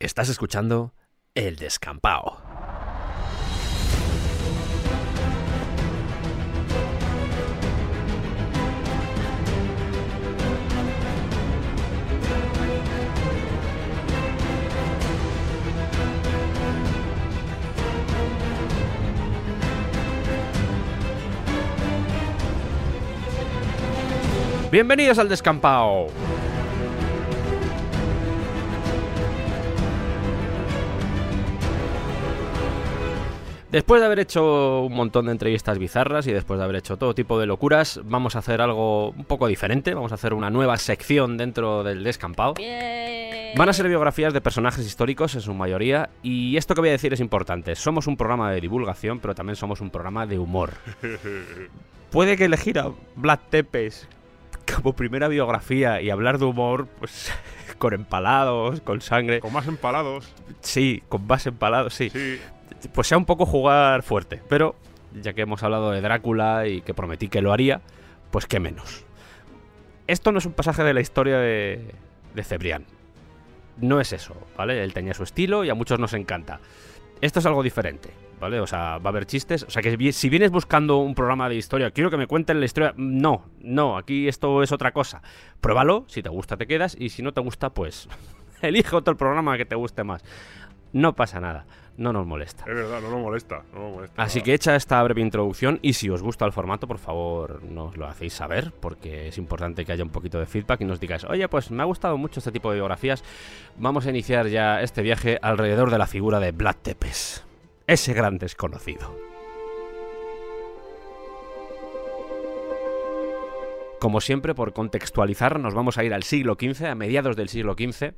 Estás escuchando El Descampao. Bienvenidos al Descampao. Después de haber hecho un montón de entrevistas bizarras y después de haber hecho todo tipo de locuras, vamos a hacer algo un poco diferente. Vamos a hacer una nueva sección dentro del descampado. Van a ser biografías de personajes históricos en su mayoría. Y esto que voy a decir es importante. Somos un programa de divulgación, pero también somos un programa de humor. Puede que elegir a Vlad Tepes como primera biografía y hablar de humor, pues con empalados, con sangre. Con más empalados. Sí, con más empalados, sí. Sí. Pues sea un poco jugar fuerte. Pero ya que hemos hablado de Drácula y que prometí que lo haría, pues qué menos. Esto no es un pasaje de la historia de, de Cebrián. No es eso, ¿vale? Él tenía su estilo y a muchos nos encanta. Esto es algo diferente, ¿vale? O sea, va a haber chistes. O sea, que si vienes buscando un programa de historia, quiero que me cuenten la historia. No, no, aquí esto es otra cosa. Pruébalo, si te gusta te quedas y si no te gusta, pues elige otro programa que te guste más. No pasa nada, no nos molesta. Es verdad, no nos molesta. No nos molesta Así nada. que hecha esta breve introducción y si os gusta el formato, por favor nos lo hacéis saber porque es importante que haya un poquito de feedback y nos digáis, oye, pues me ha gustado mucho este tipo de biografías, vamos a iniciar ya este viaje alrededor de la figura de Vlad Tepes, ese gran desconocido. Como siempre, por contextualizar, nos vamos a ir al siglo XV, a mediados del siglo XV.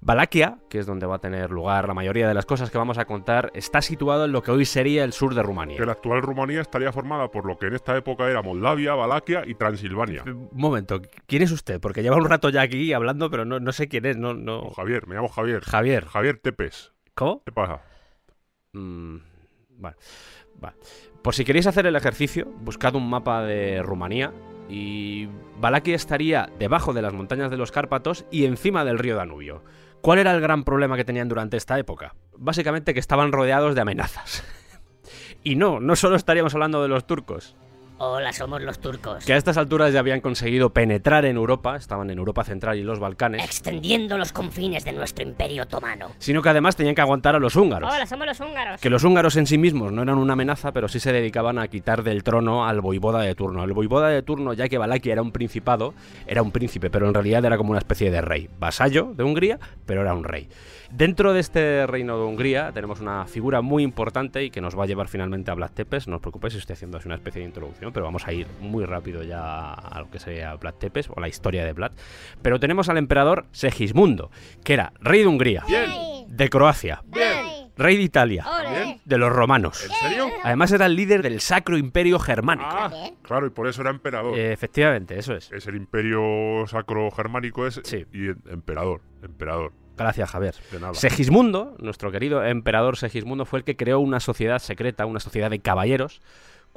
Valaquia, que es donde va a tener lugar la mayoría de las cosas que vamos a contar, está situado en lo que hoy sería el sur de Rumanía. Que la actual Rumanía estaría formada por lo que en esta época era Moldavia, Valaquia y Transilvania. Un momento, ¿quién es usted? Porque lleva un rato ya aquí hablando, pero no, no sé quién es, no, no... Oh, Javier, me llamo Javier. Javier. Javier Tepes. ¿Cómo? ¿Qué pasa? Mm, vale, vale. Por si queréis hacer el ejercicio, buscad un mapa de Rumanía y Valaquia estaría debajo de las montañas de los Cárpatos y encima del río Danubio. ¿Cuál era el gran problema que tenían durante esta época? Básicamente que estaban rodeados de amenazas. Y no, no solo estaríamos hablando de los turcos, Hola, somos los turcos. que a estas alturas ya habían conseguido penetrar en Europa, estaban en Europa Central y los Balcanes, Extendiendo los confines de nuestro imperio otomano. sino que además tenían que aguantar a los húngaros. Hola, somos los húngaros. Que los húngaros en sí mismos no eran una amenaza, pero sí se dedicaban a quitar del trono al voivoda de turno. El voivoda de turno, ya que Valaquia era un principado, era un príncipe, pero en realidad era como una especie de rey. Vasallo de Hungría, pero era un rey. Dentro de este reino de Hungría tenemos una figura muy importante y que nos va a llevar finalmente a Vlad Tepes. No os preocupéis estoy haciendo así una especie de introducción, pero vamos a ir muy rápido ya a lo que sería Vlad Tepes o la historia de Vlad. Pero tenemos al emperador Segismundo, que era rey de Hungría, de Croacia, rey de Italia, de los romanos. ¿En serio? Además era el líder del Sacro Imperio Germánico. Ah, claro, y por eso era emperador. Eh, efectivamente, eso es. Es el imperio sacro germánico es Sí. y emperador, emperador. Gracias, Javier. Segismundo, nuestro querido emperador Segismundo, fue el que creó una sociedad secreta, una sociedad de caballeros,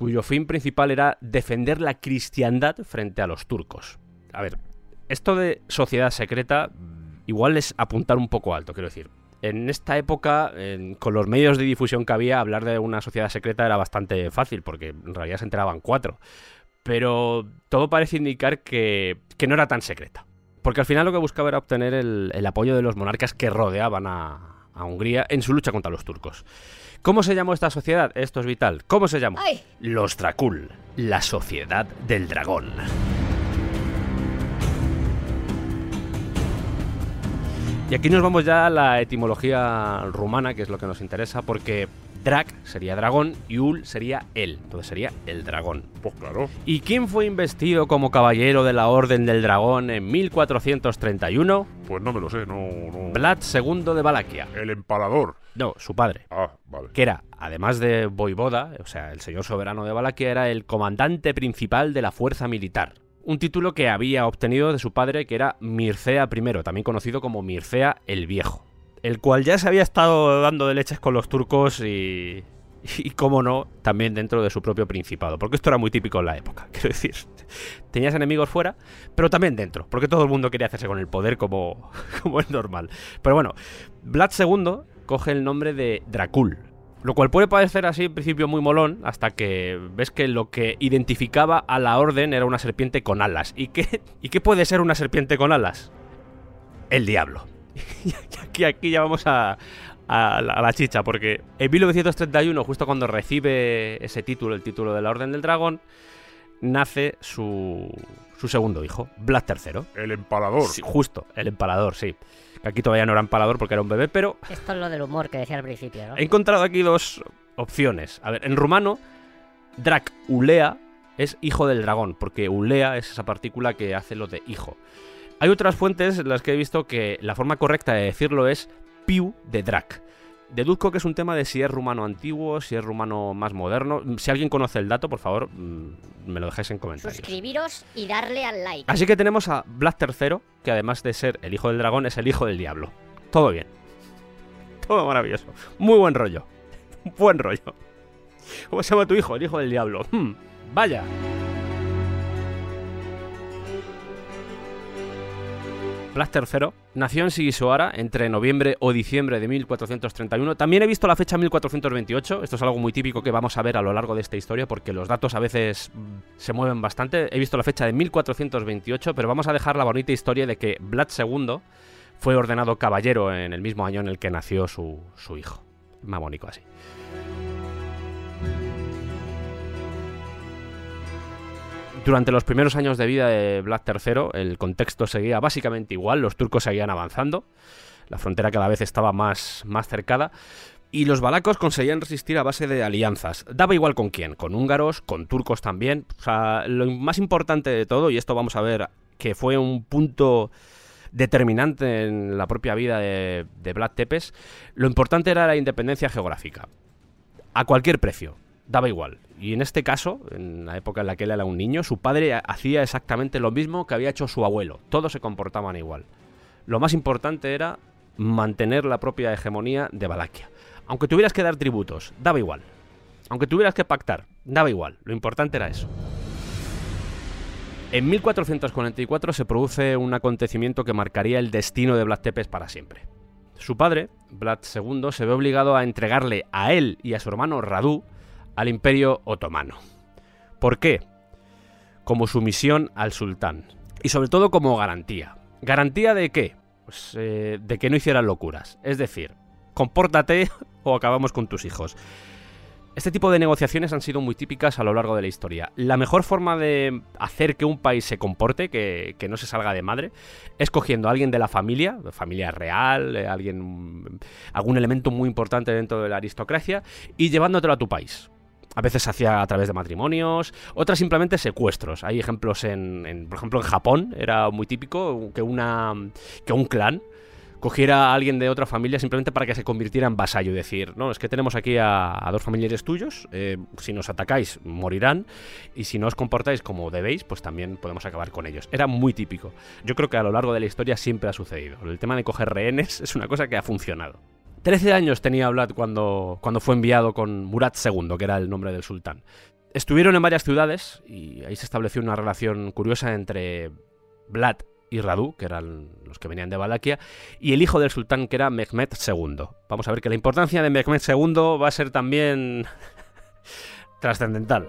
cuyo fin principal era defender la cristiandad frente a los turcos. A ver, esto de sociedad secreta mm, igual es apuntar un poco alto, quiero decir. En esta época, con los medios de difusión que había, hablar de una sociedad secreta era bastante fácil, porque en realidad se enteraban cuatro. Pero todo parece indicar que, que no era tan secreta. Porque al final lo que buscaba era obtener el, el apoyo de los monarcas que rodeaban a, a Hungría en su lucha contra los turcos. ¿Cómo se llamó esta sociedad? Esto es vital. ¿Cómo se llamó? Ay. Los Dracul, la sociedad del dragón. Y aquí nos vamos ya a la etimología rumana, que es lo que nos interesa, porque Drac sería dragón y Ul sería él. Entonces sería el dragón. Pues claro. ¿Y quién fue investido como caballero de la Orden del Dragón en 1431? Pues no me lo sé, no, no. Vlad II de Valaquia. El empalador. No, su padre. Ah, vale. Que era, además de voivoda, o sea, el señor soberano de Valaquia, era el comandante principal de la fuerza militar. Un título que había obtenido de su padre, que era Mircea I, también conocido como Mircea el Viejo. El cual ya se había estado dando de leches con los turcos y. y, como no, también dentro de su propio principado, porque esto era muy típico en la época, quiero decir. Tenías enemigos fuera, pero también dentro, porque todo el mundo quería hacerse con el poder como, como es normal. Pero bueno, Vlad II coge el nombre de Dracul, lo cual puede parecer así en principio muy molón, hasta que ves que lo que identificaba a la orden era una serpiente con alas. ¿Y qué, ¿y qué puede ser una serpiente con alas? El diablo. y aquí, aquí ya vamos a, a la, chicha, porque en 1931, justo cuando recibe ese título, el título de la Orden del Dragón, nace su, su segundo hijo, Vlad III. El empalador. justo, el empalador, sí. Aquí todavía no era empalador porque era un bebé, pero... Esto es lo del humor que decía al principio, ¿no? He encontrado aquí dos opciones. A ver, en rumano, Drac Ulea es hijo del dragón, porque Ulea es esa partícula que hace lo de hijo. Hay otras fuentes en las que he visto que la forma correcta de decirlo es Piu de Drac. Deduzco que es un tema de si es rumano antiguo, si es rumano más moderno. Si alguien conoce el dato, por favor, mm, me lo dejáis en comentarios. Suscribiros y darle al like. Así que tenemos a Vlad III, que además de ser el hijo del dragón, es el hijo del diablo. Todo bien. Todo maravilloso. Muy buen rollo. buen rollo. ¿Cómo se llama tu hijo? El hijo del diablo. Hmm, vaya. Vlad III nació en Sigisoara entre noviembre o diciembre de 1431. También he visto la fecha 1428. Esto es algo muy típico que vamos a ver a lo largo de esta historia porque los datos a veces mm, se mueven bastante. He visto la fecha de 1428, pero vamos a dejar la bonita historia de que Vlad II fue ordenado caballero en el mismo año en el que nació su, su hijo. Más bonito así. Durante los primeros años de vida de Vlad III, el contexto seguía básicamente igual, los turcos seguían avanzando, la frontera cada vez estaba más, más cercada, y los balacos conseguían resistir a base de alianzas. Daba igual con quién, con húngaros, con turcos también. O sea, lo más importante de todo, y esto vamos a ver que fue un punto determinante en la propia vida de, de Vlad Tepes, lo importante era la independencia geográfica. A cualquier precio daba igual. Y en este caso, en la época en la que él era un niño, su padre hacía exactamente lo mismo que había hecho su abuelo. Todos se comportaban igual. Lo más importante era mantener la propia hegemonía de Valaquia. Aunque tuvieras que dar tributos, daba igual. Aunque tuvieras que pactar, daba igual. Lo importante era eso. En 1444 se produce un acontecimiento que marcaría el destino de Vlad Tepes para siempre. Su padre, Vlad II, se ve obligado a entregarle a él y a su hermano Radu al imperio otomano. ¿Por qué? Como sumisión al sultán. Y sobre todo como garantía. ¿Garantía de qué? Pues eh, de que no hicieran locuras. Es decir, compórtate o acabamos con tus hijos. Este tipo de negociaciones han sido muy típicas a lo largo de la historia. La mejor forma de hacer que un país se comporte, que, que no se salga de madre, es cogiendo a alguien de la familia, familia real, eh, alguien, algún elemento muy importante dentro de la aristocracia, y llevándotelo a tu país. A veces se hacía a través de matrimonios, otras simplemente secuestros. Hay ejemplos en, por ejemplo, en Japón era muy típico que una que un clan cogiera a alguien de otra familia simplemente para que se convirtiera en vasallo. Decir, no, es que tenemos aquí a, dos familiares tuyos, eh, si nos atacáis morirán, y si no os comportáis como debéis, pues también podemos acabar con ellos. Era muy típico. Yo creo que a lo largo de la historia siempre ha sucedido. El tema de coger rehenes es una cosa que ha funcionado. Trece años tenía Vlad cuando, cuando fue enviado con Murat II, que era el nombre del sultán. Estuvieron en varias ciudades y ahí se estableció una relación curiosa entre Vlad y Radu, que eran los que venían de Valaquia, y el hijo del sultán, que era Mehmed II. Vamos a ver que la importancia de Mehmed II va a ser también trascendental.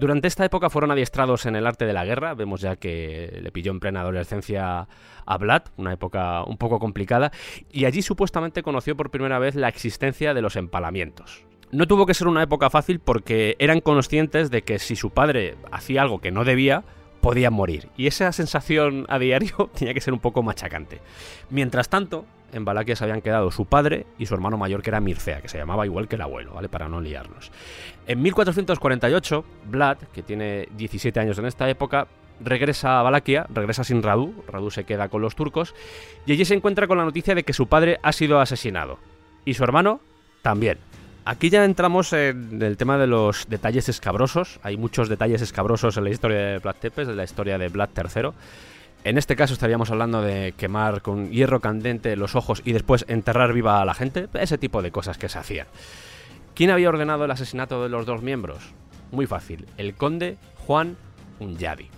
Durante esta época fueron adiestrados en el arte de la guerra, vemos ya que le pilló en plena adolescencia a Vlad, una época un poco complicada, y allí supuestamente conoció por primera vez la existencia de los empalamientos. No tuvo que ser una época fácil porque eran conscientes de que si su padre hacía algo que no debía, podían morir. Y esa sensación a diario tenía que ser un poco machacante. Mientras tanto, en Valaquia se habían quedado su padre y su hermano mayor, que era Mircea, que se llamaba igual que el abuelo, ¿vale? Para no liarnos. En 1448, Vlad, que tiene 17 años en esta época, regresa a Valaquia, regresa sin Radu, Radu se queda con los turcos, y allí se encuentra con la noticia de que su padre ha sido asesinado. Y su hermano también. Aquí ya entramos en el tema de los detalles escabrosos. Hay muchos detalles escabrosos en la historia de Vlad Tepes, en la historia de Vlad III. En este caso estaríamos hablando de quemar con hierro candente los ojos y después enterrar viva a la gente, ese tipo de cosas que se hacían. ¿Quién había ordenado el asesinato de los dos miembros? Muy fácil, el conde Juan Unyadi.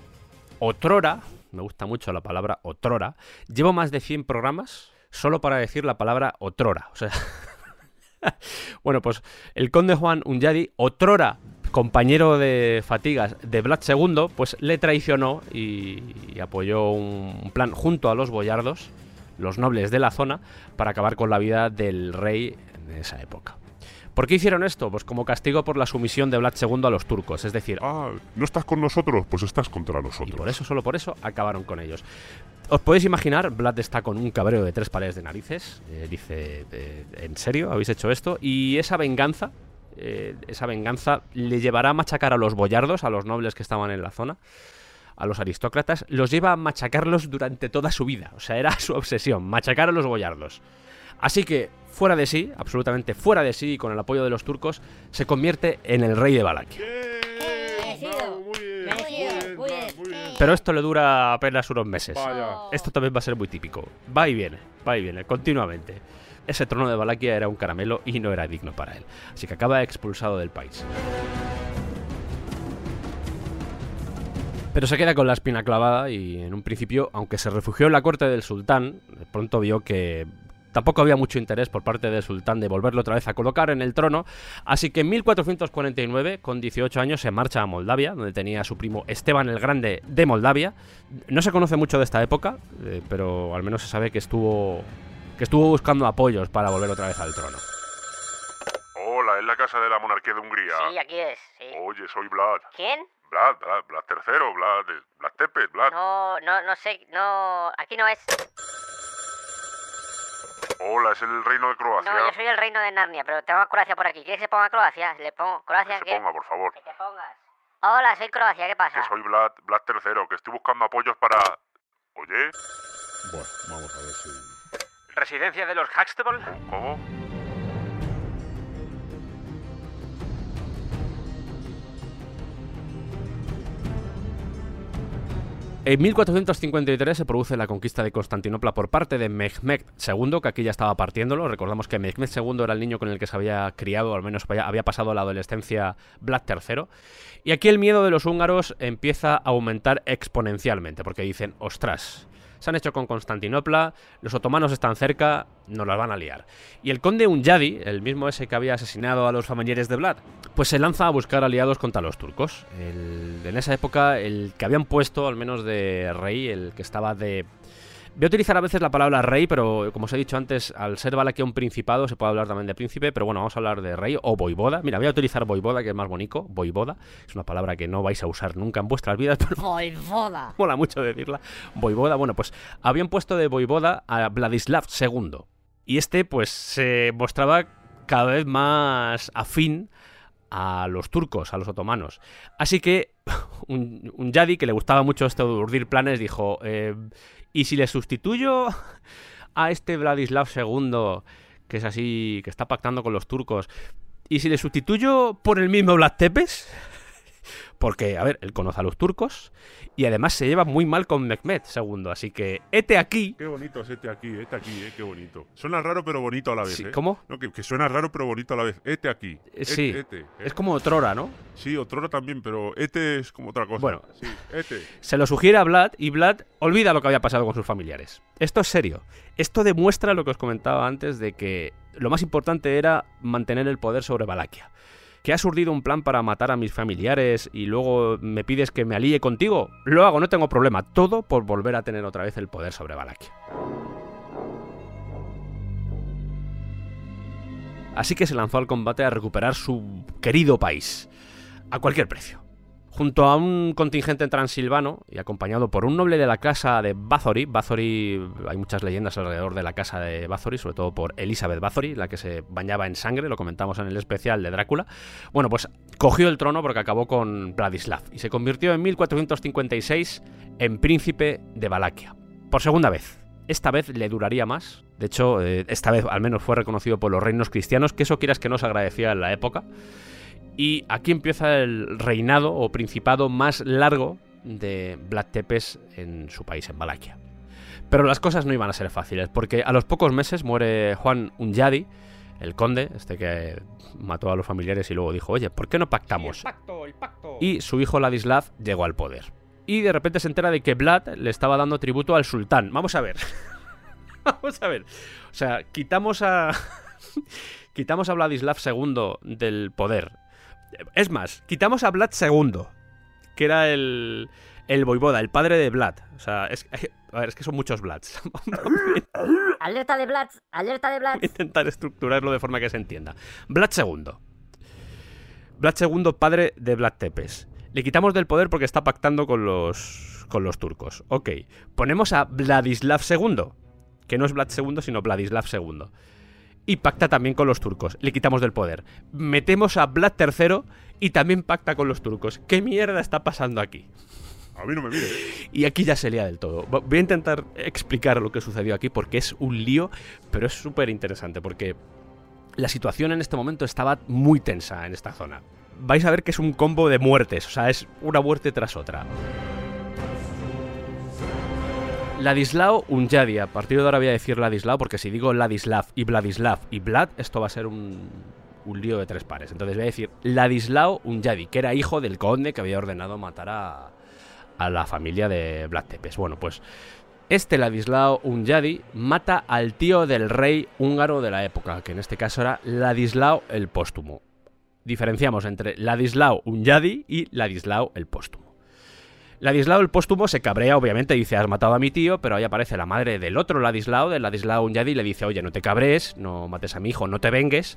Otrora, me gusta mucho la palabra otrora, llevo más de 100 programas solo para decir la palabra otrora. O sea, bueno, pues el conde Juan Unyadi, otrora compañero de fatigas de Vlad II, pues le traicionó y, apoyó un plan junto a los boyardos, los nobles de la zona, para acabar con la vida del rey en esa época. ¿Por qué hicieron esto? Pues como castigo por la sumisión de Vlad II a los turcos, es decir... Ah, ¿no estás con nosotros? Pues estás contra nosotros. Y por eso, solo por eso, acabaron con ellos. Os podéis imaginar, Vlad está con un cabreo de tres pares de narices, eh, dice, eh, ¿en serio habéis hecho esto? Y esa venganza, eh, esa venganza le llevará a machacar a los boyardos, a los nobles que estaban en la zona, a los aristócratas, los lleva a machacarlos durante toda su vida. O sea, era su obsesión, machacar a los boyardos. Así que, fuera de sí, absolutamente fuera de sí, y con el apoyo de los turcos, se convierte en el rey de Valaquia. Pero esto le dura apenas unos meses. Esto también va a ser muy típico. Va y viene, va y viene, continuamente. Ese trono de Valaquia era un caramelo y no era digno para él. Así que acaba expulsado del país. Pero se queda con la espina clavada y en un principio, aunque se refugió en la corte del sultán, pronto vio que Tampoco había mucho interés por parte del sultán de volverlo otra vez a colocar en el trono, así que en 1449, con 18 años, se marcha a Moldavia, donde tenía a su primo Esteban el Grande de Moldavia. No se conoce mucho de esta época, eh, pero al menos se sabe que estuvo, que estuvo buscando apoyos para volver otra vez al trono. Hola, es la casa de la monarquía de Hungría. Sí, aquí es. Sí. Oye, soy Vlad. ¿Quién? Vlad, Vlad, Vlad III, Vlad, Vlad Tepes, Vlad. No, no, no sé, no, aquí no es. Hola, es el reino de Croacia. No, yo soy el reino de Narnia, pero tengo a Croacia por aquí. ¿Quieres que se ponga Croacia? Le pongo Croacia. Que se ponga, por favor. Que te pongas. Hola, soy Croacia, ¿qué pasa? Que soy Vlad, Vlad III, que estoy buscando apoyos para... ¿Oye? Bueno, vamos a ver si... ¿Residencia de los Huxtable? ¿Cómo? En 1453 se produce la conquista de Constantinopla por parte de Mehmed II, que aquí ya estaba partiéndolo. Recordamos que Mehmed II era el niño con el que se había criado, o al menos había pasado la adolescencia Vlad III. Y aquí el miedo de los húngaros empieza a aumentar exponencialmente, porque dicen, ostras, se han hecho con Constantinopla, los otomanos están cerca, nos las van a liar. Y el conde Unyadi, el mismo ese que había asesinado a los familiares de Vlad, pues se lanza a buscar aliados contra los turcos. en esa época, el que habían puesto, al menos de rey, el que estaba de Voy a utilizar a veces la palabra rey, pero como os he dicho antes, al ser Valaquia un principado, se puede hablar también de príncipe, pero bueno, vamos a hablar de rey o voivoda. Mira, voy a utilizar voivoda, que es más bonito. Voivoda es una palabra que no vais a usar nunca en vuestras vidas, pero. Voivoda. Mola mucho decirla. Voivoda. Bueno, pues habían puesto de voivoda a Vladislav II. Y este, pues, se mostraba cada vez más afín a los turcos, a los otomanos. Así que un, un Yadi que le gustaba mucho esto de urdir planes dijo, eh, ¿y si le sustituyo a este Vladislav II, que es así, que está pactando con los turcos, y si le sustituyo por el mismo Vlad Tepes? Porque, a ver, él conoce a los turcos y además se lleva muy mal con Mehmed II. Así que, este aquí. Qué bonito es este aquí, este aquí, eh, qué bonito. Suena raro pero bonito a la vez. Sí, eh. ¿Cómo? No, que, que suena raro pero bonito a la vez. Este aquí. Eh, sí. Eh. Es como otrora, ¿no? Sí, otrora también, pero este es como otra cosa. Bueno. Sí, este. Se lo sugiere a Vlad y Vlad olvida lo que había pasado con sus familiares. Esto es serio. Esto demuestra lo que os comentaba antes de que lo más importante era mantener el poder sobre Valaquia. ¿Que has urdido un plan para matar a mis familiares y luego me pides que me alíe contigo? Lo hago, no tengo problema. Todo por volver a tener otra vez el poder sobre Valaquia. Así que se lanzó al combate a recuperar su querido país. A cualquier precio. Junto a un contingente transilvano y acompañado por un noble de la casa de Bathory, Bathory, hay muchas leyendas alrededor de la casa de Bathory, sobre todo por Elizabeth Bathory, la que se bañaba en sangre, lo comentamos en el especial de Drácula. Bueno, pues cogió el trono porque acabó con Vladislav y se convirtió en 1456 en príncipe de Valaquia. Por segunda vez. Esta vez le duraría más. De hecho, eh, esta vez al menos fue reconocido por los reinos cristianos, que eso quieras que no se agradecía en la época. Y aquí empieza el reinado o principado más largo de Vlad Tepes en su país, en Valaquia. Pero las cosas no iban a ser fáciles, porque a los pocos meses muere Juan Unyadi, el conde, este que mató a los familiares y luego dijo, oye, ¿por qué no pactamos? Y su hijo Ladislav llegó al poder. Y de repente se entera de que Vlad le estaba dando tributo al sultán. Vamos a ver. Vamos a ver. O sea, quitamos a... quitamos a Vladislav II del poder. Es más, quitamos a Vlad II, que era el, el voivoda, el padre de Vlad. O sea, es, a ver, es que son muchos Vlads. alerta de Vlad, alerta de Vlad. Voy a intentar estructurarlo de forma que se entienda. Vlad II. Vlad II, padre de Vlad Tepes. Le quitamos del poder porque está pactando con los, con los turcos. Ok. Ponemos a Vladislav II, que no es Vlad II, sino Vladislav II. Y pacta también con los turcos. Le quitamos del poder. Metemos a Vlad III y también pacta con los turcos. ¿Qué mierda está pasando aquí? A mí no me mire. Y aquí ya se lía del todo. Voy a intentar explicar lo que sucedió aquí porque es un lío, pero es súper interesante porque la situación en este momento estaba muy tensa en esta zona. Vais a ver que es un combo de muertes, o sea, es una muerte tras otra. Ladislao Unyadi, a partir de ahora voy a decir Ladislao porque si digo Ladislav y Vladislav y Vlad, esto va a ser un, un lío de tres pares. Entonces voy a decir Ladislao Unyadi, que era hijo del conde que había ordenado matar a, a la familia de Vlad Tepes. Bueno, pues este Ladislao Unyadi mata al tío del rey húngaro de la época, que en este caso era Ladislao el Póstumo. Diferenciamos entre Ladislao Unyadi y Ladislao el Póstumo. Ladislao el Póstumo se cabrea, obviamente, dice, has matado a mi tío, pero ahí aparece la madre del otro Ladislao, del Ladislao Unyadi, y le dice, oye, no te cabrees, no mates a mi hijo, no te vengues,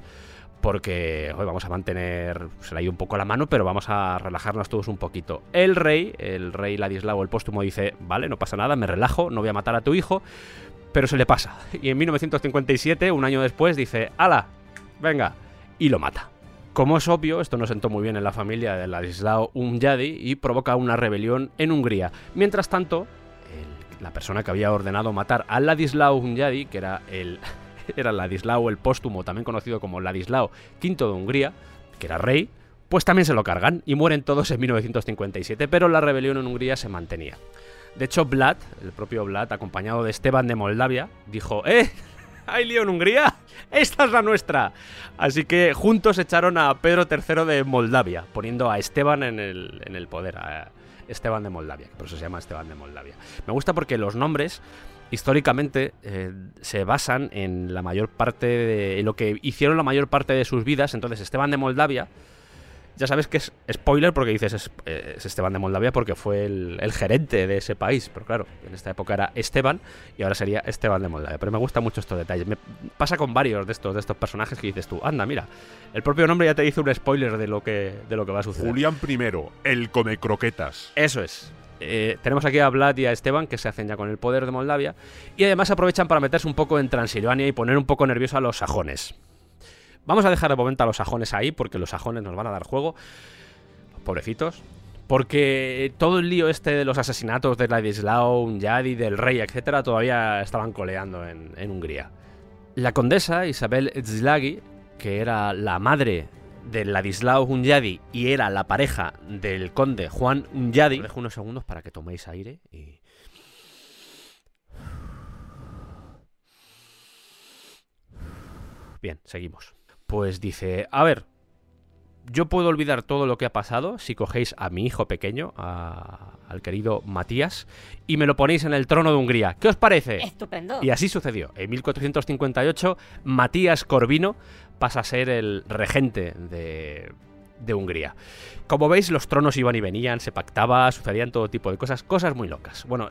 porque hoy vamos a mantener, se le ha ido un poco la mano, pero vamos a relajarnos todos un poquito. El rey, el rey Ladislao el póstumo dice, vale, no pasa nada, me relajo, no voy a matar a tu hijo, pero se le pasa. Y en 1957, un año después, dice, ala, venga, y lo mata. Como es obvio, esto no sentó muy bien en la familia de Ladislao Umyadi y provoca una rebelión en Hungría. Mientras tanto, la persona que había ordenado matar a Ladislao Umyadi, que era el era Ladislao el Póstumo, también conocido como Ladislao V de Hungría, que era rey, pues también se lo cargan y mueren todos en 1957, pero la rebelión en Hungría se mantenía. De hecho, Vlad, el propio Vlad, acompañado de Esteban de Moldavia, dijo, ¡Eh! ¿Hay lío en Hungría? ¡Esta es la nuestra! Así que juntos echaron a Pedro III de Moldavia, poniendo a Esteban en el, en el poder, a Esteban de Moldavia, que por eso se llama Esteban de Moldavia. Me gusta porque los nombres históricamente eh, se basan en la mayor parte de en lo que hicieron la mayor parte de sus vidas. Entonces, Esteban de Moldavia, ya sabes que es spoiler porque dices es, eh, Esteban de Moldavia porque fue el, gerente de ese país. Pero claro, en esta época era Esteban y ahora sería Esteban de Moldavia. Pero me gustan mucho estos detalles. Me pasa con varios de estos, de estos personajes que dices tú, anda, mira, el propio nombre ya te dice un spoiler de lo que, de lo que va a suceder. Julián I, el come croquetas. Eso es. Eh, tenemos aquí a Vlad y a Esteban que se hacen ya con el poder de Moldavia y además aprovechan para meterse un poco en Transilvania y poner un poco nervioso a los sajones. Vamos a dejar de momento a los sajones ahí porque los sajones nos van a dar juego. Pobrecitos. Porque todo el lío este de los asesinatos de Ladislao, Yadi, del rey, etcétera, todavía estaban coleando en, Hungría. La condesa Isabel Zlagi, que era la madre de Ladislao Unyadi y era la pareja del conde Juan Unyadi. dejo unos segundos para que toméis aire y... Bien, seguimos. Pues dice, a ver, yo puedo olvidar todo lo que ha pasado si cogéis a mi hijo pequeño, al querido Matías, y me lo ponéis en el trono de Hungría. ¿Qué os parece? Estupendo. Y así sucedió. En 1458, Matías Corvino pasa a ser el regente de, de Hungría. Como veis, los tronos iban y venían, se pactaba, sucedían todo tipo de cosas, cosas muy locas. Bueno,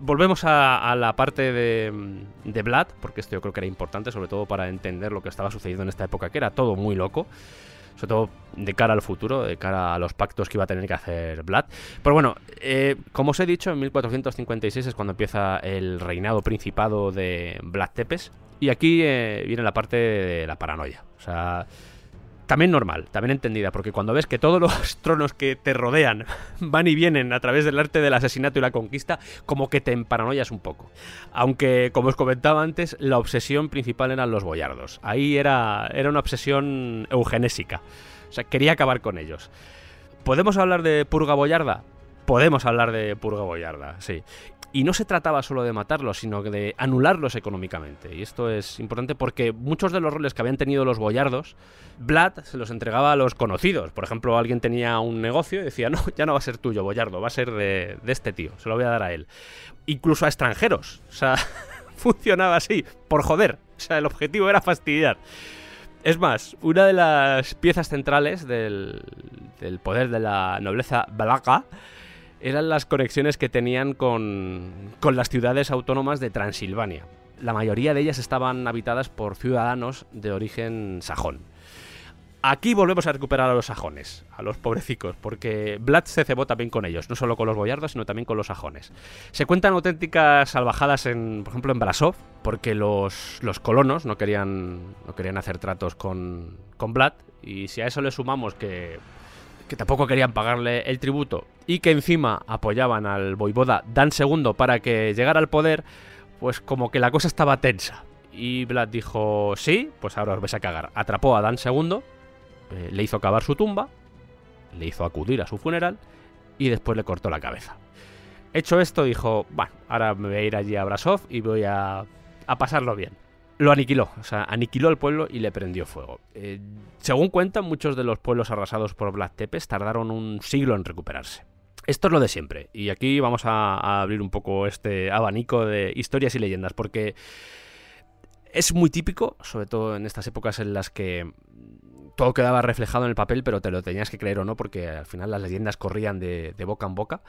volvemos a, la parte de, de Vlad, porque esto yo creo que era importante, sobre todo para entender lo que estaba sucediendo en esta época, que era todo muy loco sobre todo de cara al futuro, de cara a los pactos que iba a tener que hacer Vlad. Pero bueno, eh, como os he dicho, en 1456 es cuando empieza el reinado principado de Vlad Tepes. Y aquí eh, viene la parte de la paranoia. O sea, también normal, también entendida, porque cuando ves que todos los tronos que te rodean van y vienen a través del arte del asesinato y la conquista, como que te emparanoias un poco. Aunque, como os comentaba antes, la obsesión principal eran los boyardos. Ahí era, era una obsesión eugenésica. O sea, quería acabar con ellos. ¿Podemos hablar de purga boyarda? podemos hablar de purga boyarda, sí. Y no se trataba solo de matarlos, sino de anularlos económicamente. Y esto es importante porque muchos de los roles que habían tenido los boyardos, Vlad se los entregaba a los conocidos. Por ejemplo, alguien tenía un negocio y decía, no, ya no va a ser tuyo, boyardo, va a ser de, este tío, se lo voy a dar a él. Incluso a extranjeros. O sea, funcionaba así, por joder. O sea, el objetivo era fastidiar. Es más, una de las piezas centrales del, del poder de la nobleza valaca eran las conexiones que tenían con, con las ciudades autónomas de Transilvania. La mayoría de ellas estaban habitadas por ciudadanos de origen sajón. Aquí volvemos a recuperar a los sajones, a los pobrecicos, porque Vlad se cebó también con ellos, no solo con los boyardos, sino también con los sajones. Se cuentan auténticas salvajadas, en, por ejemplo, en Brasov, porque los, los colonos no querían, no querían hacer tratos con, con Vlad, y si a eso le sumamos que, que tampoco querían pagarle el tributo y que encima apoyaban al voivoda Dan II para que llegara al poder, pues como que la cosa estaba tensa. Y Vlad dijo, sí, pues ahora os vais a cagar. Atrapó a Dan II eh, le hizo cavar su tumba, le hizo acudir a su funeral y después le cortó la cabeza. Hecho esto, dijo, bueno, ahora me voy a ir allí a Brasov y voy a, a pasarlo bien. Lo aniquiló, o sea, aniquiló el pueblo y le prendió fuego. Eh, según cuentan, muchos de los pueblos arrasados por Vlad Tepes tardaron un siglo en recuperarse. Esto es lo de siempre, y aquí vamos a abrir un poco este abanico de historias y leyendas, porque es muy típico, sobre todo en estas épocas en las que todo quedaba reflejado en el papel, pero te lo tenías que creer o no, porque al final las leyendas corrían de, boca en boca.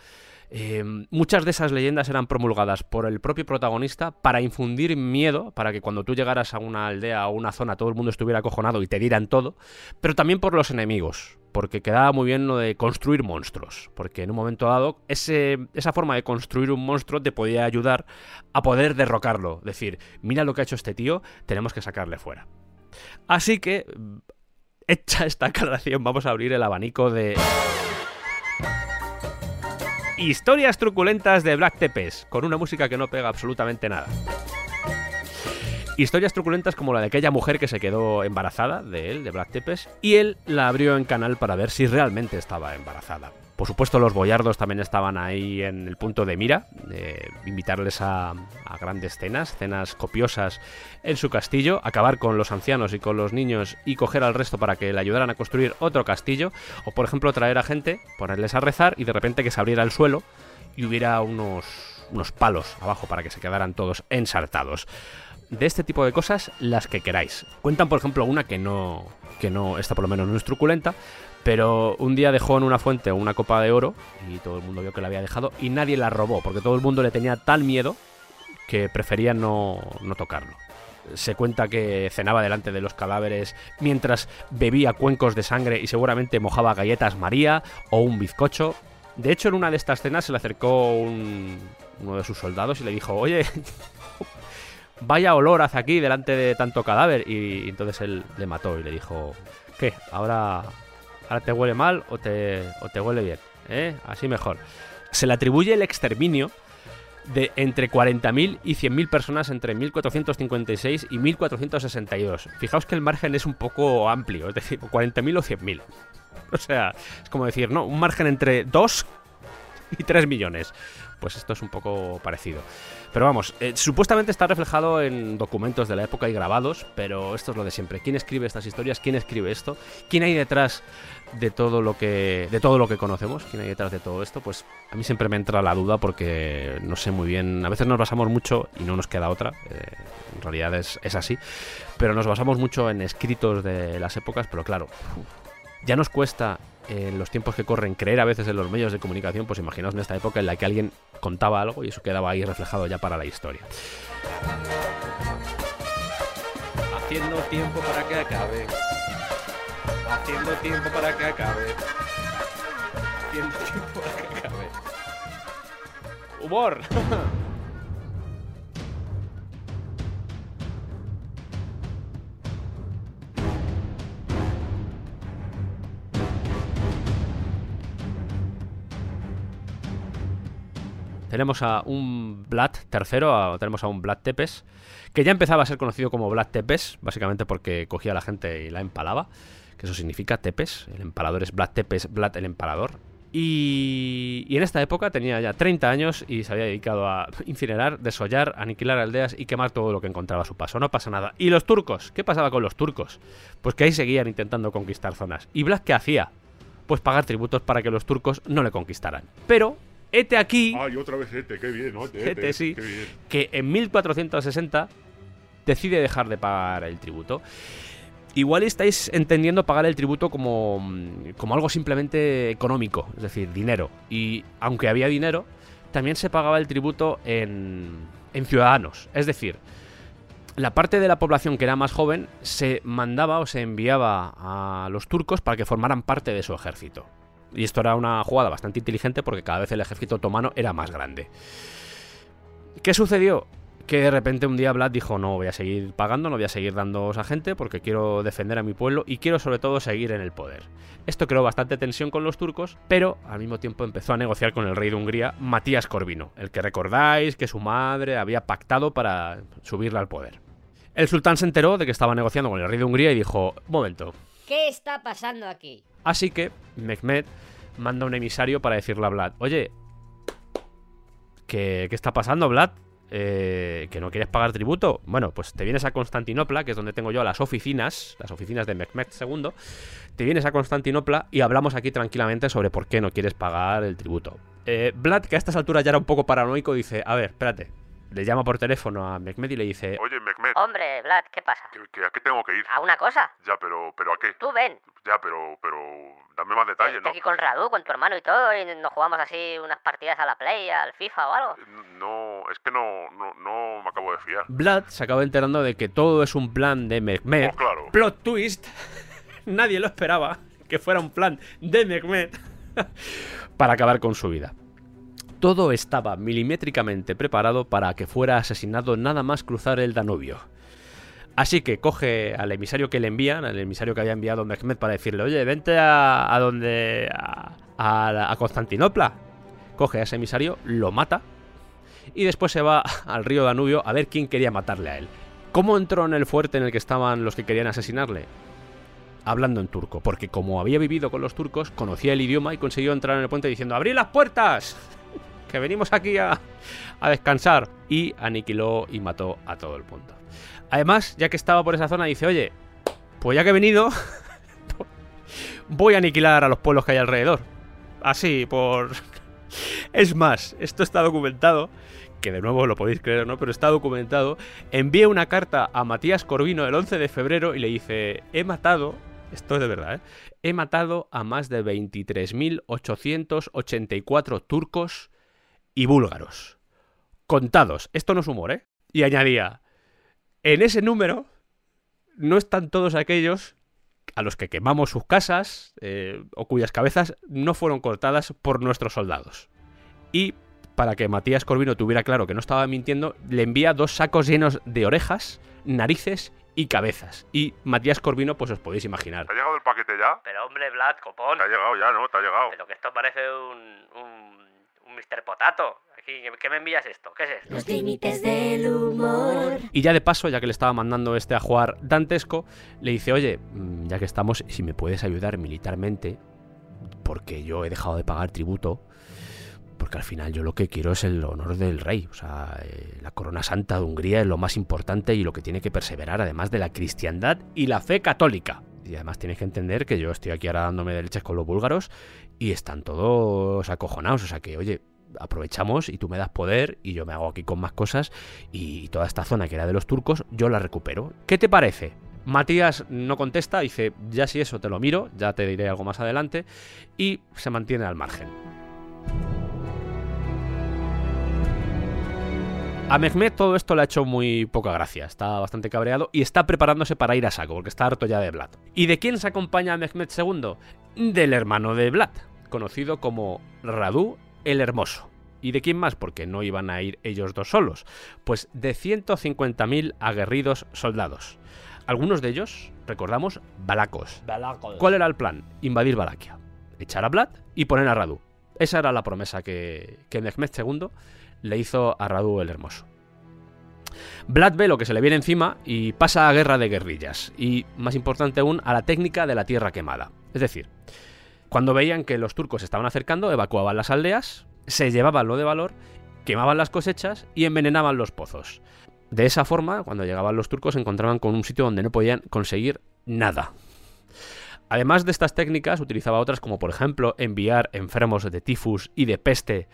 Eh, muchas de esas leyendas eran promulgadas por el propio protagonista para infundir miedo, para que cuando tú llegaras a una aldea o una zona todo el mundo estuviera acojonado y te dieran todo, pero también por los enemigos, porque quedaba muy bien lo de construir monstruos, porque en un momento dado esa forma de construir un monstruo te podía ayudar a poder derrocarlo, decir, mira lo que ha hecho este tío, tenemos que sacarle fuera. Así que, hecha esta aclaración, vamos a abrir el abanico de... Historias truculentas de Black Tepes, con una música que no pega absolutamente nada. Historias truculentas como la de aquella mujer que se quedó embarazada de él, de Black Tepes, y él la abrió en canal para ver si realmente estaba embarazada. Por supuesto, los boyardos también estaban ahí en el punto de mira, invitarles a, grandes cenas, cenas copiosas en su castillo, acabar con los ancianos y con los niños y coger al resto para que le ayudaran a construir otro castillo, o por ejemplo traer a gente, ponerles a rezar y de repente que se abriera el suelo y hubiera unos, unos palos abajo para que se quedaran todos ensartados de este tipo de cosas las que queráis. Cuentan, por ejemplo, una que no, que no, esta por lo menos no es truculenta, pero un día dejó en una fuente una copa de oro y todo el mundo vio que la había dejado y nadie la robó, porque todo el mundo le tenía tal miedo que prefería no, no tocarlo. Se cuenta que cenaba delante de los cadáveres mientras bebía cuencos de sangre y seguramente mojaba galletas María o un bizcocho. De hecho, en una de estas cenas se le acercó un, uno de sus soldados y le dijo, oye, vaya olor hace aquí delante de tanto cadáver. Y, entonces él le mató y le dijo, ¿qué? Ahora, ahora te huele mal o te, o te huele bien. ¿eh? Así mejor. Se le atribuye el exterminio de entre 40.000 y 100.000 personas entre 1456 y 1462. Fijaos que el margen es un poco amplio, es decir, 40.000 o 100.000. O sea, es como decir, ¿no? Un margen entre 2 y 3 millones. Pues esto es un poco parecido. Pero vamos, eh, supuestamente está reflejado en documentos de la época y grabados, pero esto es lo de siempre. ¿Quién escribe estas historias? ¿Quién escribe esto? ¿Quién hay detrás de todo lo que de todo lo que conocemos? ¿Quién hay detrás de todo esto? Pues a mí siempre me entra la duda porque no sé muy bien. A veces nos basamos mucho y no nos queda otra. Eh, en realidad es, es, así. Pero nos basamos mucho en escritos de las épocas, pero claro, ya nos cuesta en los tiempos que corren creer a veces en los medios de comunicación, pues imaginaos en esta época en la que alguien contaba algo y eso quedaba ahí reflejado ya para la historia. Haciendo tiempo para que acabe. Haciendo tiempo para que acabe. Haciendo tiempo para que acabe. Humor. tenemos a un Vlad tercero, tenemos a un Vlad Tepes, que ya empezaba a ser conocido como Vlad Tepes, básicamente porque cogía a la gente y la empalaba, que eso significa Tepes, el empalador es Vlad Tepes, Vlad el empalador. Y, y en esta época tenía ya 30 años y se había dedicado a incinerar, desollar, aniquilar aldeas y quemar todo lo que encontraba a su paso. No pasa nada. ¿Y los turcos? ¿Qué pasaba con los turcos? Pues que ahí seguían intentando conquistar zonas. ¿Y Blas qué hacía? Pues pagar tributos para que los turcos no le conquistaran. Pero, hete aquí Ay, otra vez este, qué bien, ¿no? Este, Este sí. Qué bien. que en 1460 decide dejar de pagar el tributo. Igual estáis entendiendo pagar el tributo como, mm, como algo simplemente económico, es decir, dinero. Y aunque había dinero, también se pagaba el tributo en, en ciudadanos. Es decir, la parte de la población que era más joven se mandaba o se enviaba a los turcos para que formaran parte de su ejército. Y esto era una jugada bastante inteligente porque cada vez el ejército otomano era más grande. ¿Qué sucedió? Que de repente un día Vlad dijo, no voy a seguir pagando, no voy a seguir dándoos a gente porque quiero defender a mi pueblo y quiero sobre todo seguir en el poder. Esto creó bastante tensión con los turcos, pero al mismo tiempo empezó a negociar con el rey de Hungría, Matías Corvino, el que recordáis que su madre había pactado para subirle al poder. El sultán se enteró de que estaba negociando con el rey de Hungría y dijo, momento, ¿Qué está pasando aquí? Así que Mehmed manda un emisario para decirle a Vlad, oye, ¿qué, qué está pasando, Vlad? Eh, ¿Que no quieres pagar tributo? Bueno, pues te vienes a Constantinopla, que es donde tengo yo las oficinas, las oficinas de Mehmed II, te vienes a Constantinopla y hablamos aquí tranquilamente sobre por qué no quieres pagar el tributo. Eh, Vlad, que a estas alturas ya era un poco paranoico, dice, a ver, espérate, le llama por teléfono a Mehmed y le dice, Oye, Mehmet, Hombre, Vlad, ¿qué pasa? ¿que, que ¿a qué tengo que ir? ¿A una cosa? Ya, pero, pero ¿a qué? Tú ven. Ya, pero, pero, dame más detalles, Estoy ¿no? aquí con Radu, con tu hermano y todo, y nos jugamos así unas partidas a la Play, al FIFA o algo. No, es que no, no, no me acabo de fiar. Vlad se acaba enterando de que todo es un plan de Mehmed. Oh, claro. Plot twist. Nadie lo esperaba que fuera un plan de Mehmed para acabar con su vida. Todo estaba milimétricamente preparado para que fuera asesinado nada más cruzar el Danubio. Así que coge al emisario que le envían, al emisario que había enviado Mehmed para decirle, oye, vente a, donde... A, Constantinopla. Coge a ese emisario, lo mata y después se va al río Danubio a ver quién quería matarle a él. ¿Cómo entró en el fuerte en el que estaban los que querían asesinarle? Hablando en turco, porque como había vivido con los turcos, conocía el idioma y consiguió entrar en el puente diciendo ¡Abrid las puertas! Que venimos aquí a, a descansar. Y aniquiló y mató a todo el mundo. Además, ya que estaba por esa zona, dice, oye, pues ya que he venido, voy a aniquilar a los pueblos que hay alrededor. Así, por... Es más, esto está documentado, que de nuevo lo podéis creer no, pero está documentado. Envía una carta a Matías Corvino el 11 de febrero y le dice, he matado, esto es de verdad, ¿eh? he matado a más de 23.884 turcos y búlgaros. Contados, esto no es humor, ¿eh? Y añadía, en ese número no están todos aquellos a los que quemamos sus casas eh, o cuyas cabezas no fueron cortadas por nuestros soldados. Y para que Matías Corvino tuviera claro que no estaba mintiendo, le envía dos sacos llenos de orejas, narices y cabezas. Y Matías Corvino, pues os podéis imaginar. ¿Te ha llegado el paquete ya? Pero hombre, Vlad, copón. Te ha llegado ya, ¿no? Te ha llegado. que esto parece un, un, un Mr. Potato. ¿Qué me envías esto? ¿Qué es esto? Los límites del humor. Y ya de paso, ya que le estaba mandando este a jugar dantesco, le dice, oye, mm, ya que estamos, si me puedes ayudar militarmente, porque yo he dejado de pagar tributo, porque al final yo lo que quiero es el honor del rey, o sea, eh, la corona santa de Hungría es lo más importante y lo que tiene que perseverar, además de la cristiandad y la fe católica. Y además tienes que entender que yo estoy aquí ahora dándome de leches con los búlgaros y están todos acojonados, o sea que, oye, aprovechamos y tú me das poder y yo me hago aquí con más cosas y toda esta zona que era de los turcos yo la recupero. ¿Qué te parece? Matías no contesta, dice, ya si eso te lo miro, ya te diré algo más adelante, y se mantiene al margen. A Mehmed todo esto le ha hecho muy poca gracia, está bastante cabreado y está preparándose para ir a saco, porque está harto ya de Vlad. ¿Y de quién se acompaña a Mehmed II? Del hermano de Vlad, conocido como Radu el Hermoso. ¿Y de quién más? Porque no iban a ir ellos dos solos. Pues de 150.000 aguerridos soldados. Algunos de ellos, recordamos, balacos. ¿Cuál era el plan? Invadir Valaquia. Echar a Vlad y poner a Radu. Esa era la promesa que, que Mehmed II le hizo a Radu el Hermoso. Vlad ve lo que se le viene encima y pasa a guerra de guerrillas. Y, más importante aún, a la técnica de la tierra quemada. Es decir, Cuando veían que los turcos estaban acercando, evacuaban las aldeas, se llevaban lo de valor, quemaban las cosechas y envenenaban los pozos. De esa forma, cuando llegaban los turcos, se encontraban con un sitio donde no podían conseguir nada. Además de estas técnicas, utilizaba otras como por ejemplo enviar enfermos de tifus y de peste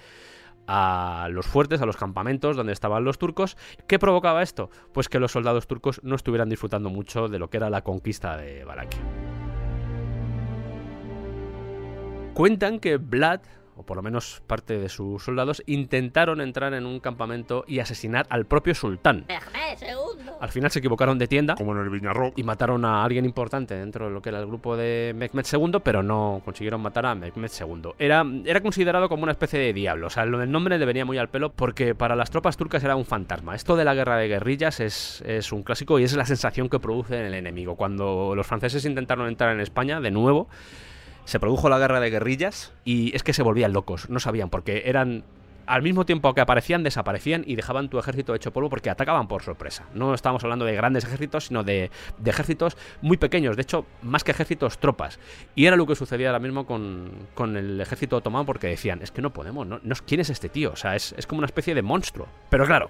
a los fuertes, a los campamentos donde estaban los turcos. ¿Qué provocaba esto? Pues que los soldados turcos no estuvieran disfrutando mucho de lo que era la conquista de Valaquia. Cuentan que Vlad o por lo menos parte de sus soldados, intentaron entrar en un campamento y asesinar al propio sultán. Al final se equivocaron de tienda. Como en el Viñarro. Y mataron a alguien importante dentro de lo que era el grupo de Mehmed II, pero no consiguieron matar a Mehmed II. Era, era considerado como una especie de diablo. O sea, lo del nombre le venía muy al pelo porque para las tropas turcas era un fantasma. Esto de la guerra de guerrillas es, es un clásico y es la sensación que produce en el enemigo. Cuando los franceses intentaron entrar en España, de nuevo, se produjo la guerra de guerrillas y es que se volvían locos, no sabían, porque eran al mismo tiempo que aparecían, desaparecían y dejaban tu ejército hecho polvo porque atacaban por sorpresa. No estamos hablando de grandes ejércitos, sino de, ejércitos muy pequeños, de hecho, más que ejércitos, tropas. Y era lo que sucedía ahora mismo con, con el ejército otomano porque decían, es que no podemos, no, ¿quién es este tío? O sea, es, es como una especie de monstruo. Pero claro,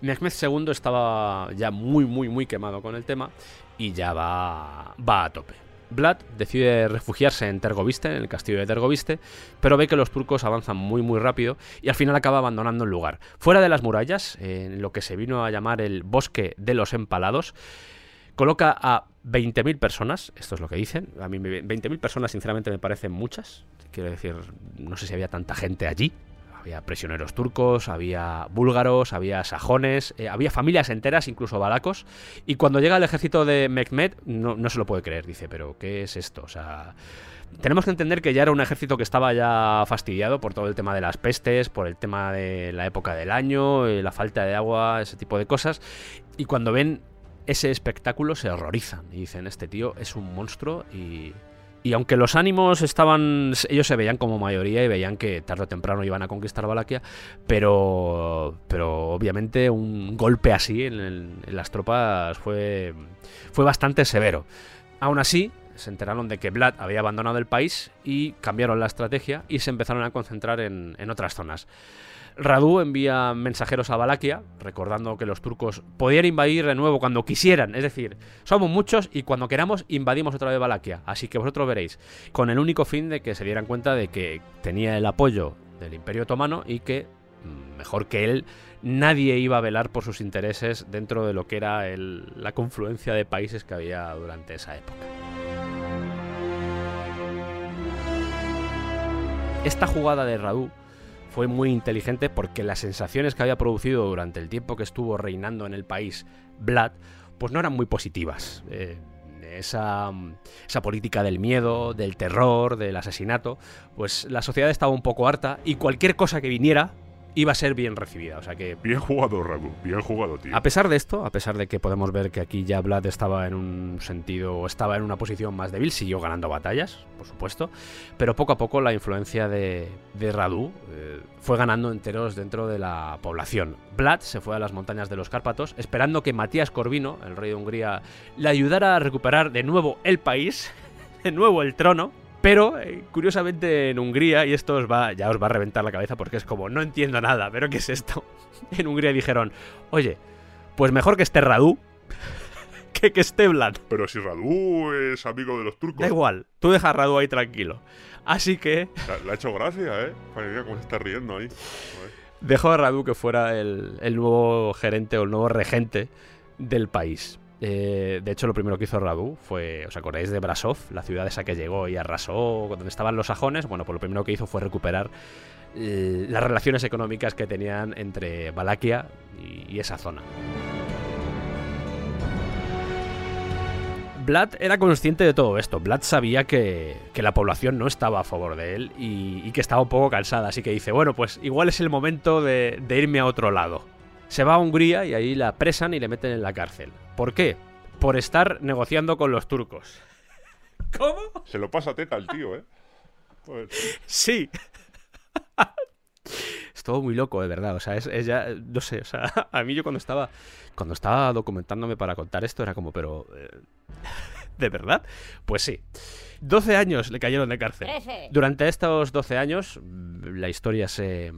Mehmed II estaba ya muy, muy, muy quemado con el tema y ya va, va a tope. Vlad decide refugiarse en Tergoviste, en el castillo de Tergoviste, pero ve que los turcos avanzan muy muy rápido y al final acaba abandonando el lugar. Fuera de las murallas, en lo que se vino a llamar el Bosque de los Empalados, coloca a 20.000 personas, esto es lo que dicen, a mí 20.000 personas sinceramente me parecen muchas, quiero decir, no sé si había tanta gente allí, había prisioneros turcos, había búlgaros, había sajones, eh, había familias enteras, incluso balacos. Y cuando llega el ejército de Mehmed, no, no se lo puede creer. Dice, pero ¿qué es esto? O sea, tenemos que entender que ya era un ejército que estaba ya fastidiado por todo el tema de las pestes, por el tema de la época del año, eh, la falta de agua, ese tipo de cosas. Y cuando ven ese espectáculo se horrorizan y dicen, este tío es un monstruo y y aunque los ánimos estaban. Ellos se veían como mayoría y veían que tarde o temprano iban a conquistar Valaquia, pero. Pero obviamente un golpe así en, las tropas fue. fue bastante severo. Aún así, se enteraron de que Vlad había abandonado el país y cambiaron la estrategia y se empezaron a concentrar en, en otras zonas. Radu envía mensajeros a Valaquia, recordando que los turcos podían invadir de nuevo cuando quisieran. Es decir, somos muchos y cuando queramos invadimos otra vez Valaquia. Así que vosotros veréis. Con el único fin de que se dieran cuenta de que tenía el apoyo del Imperio Otomano y que, mm, mejor que él, nadie iba a velar por sus intereses dentro de lo que era la confluencia de países que había durante esa época. Esta jugada de Radu fue muy inteligente porque las sensaciones que había producido durante el tiempo que estuvo reinando en el país Vlad, pues no eran muy positivas. Eh, esa, esa, política del miedo, del terror, del asesinato, pues la sociedad estaba un poco harta y cualquier cosa que viniera iba a ser bien recibida. O sea que. Bien jugado, Rabu. Bien jugado, tío. A pesar de esto, a pesar de que podemos ver que aquí ya Vlad estaba en un sentido, o estaba en una posición más débil, siguió ganando batallas, por supuesto. Pero poco a poco la influencia de, de Radu eh, fue ganando enteros dentro de la población. Vlad se fue a las montañas de los Cárpatos, esperando que Matías Corvino, el rey de Hungría, le ayudara a recuperar de nuevo el país, de nuevo el trono pero, eh, curiosamente, en Hungría, y esto os va, ya os va a reventar la cabeza porque es como, no entiendo nada, pero ¿qué es esto? En Hungría dijeron, oye, pues mejor que esté Radu que que esté Vlad. Pero si Radu es amigo de los turcos. Da igual, tú deja a Radu ahí tranquilo. Así que... Le ha hecho gracia, ¿eh? Cómo se está riendo ahí. Dejó a Radu que fuera el, el nuevo gerente o el nuevo regente del país. Eh, de hecho, lo primero que hizo Radu fue, ¿os acordáis de Brasov? La ciudad esa que llegó y arrasó donde estaban los sajones. Bueno, pues lo primero que hizo fue recuperar eh, las relaciones económicas que tenían entre Valaquia y, esa zona. Vlad era consciente de todo esto. Vlad sabía que, la población no estaba a favor de él y, que estaba un poco cansada. Así que dice, bueno, pues igual es el momento de irme a otro lado. Se va a Hungría y ahí la presan y le meten en la cárcel. ¿Por qué? Por estar negociando con los turcos. ¿Cómo? Se lo pasa teta al tío, ¿eh? Sí. es todo muy loco, de verdad. O sea, es, ya. No sé, o sea, a mí yo cuando estaba. Cuando estaba documentándome para contar esto, era como, pero. Eh, ¿De verdad? Pues sí. 12 años le cayeron de cárcel. Durante estos 12 años, mm, la historia se,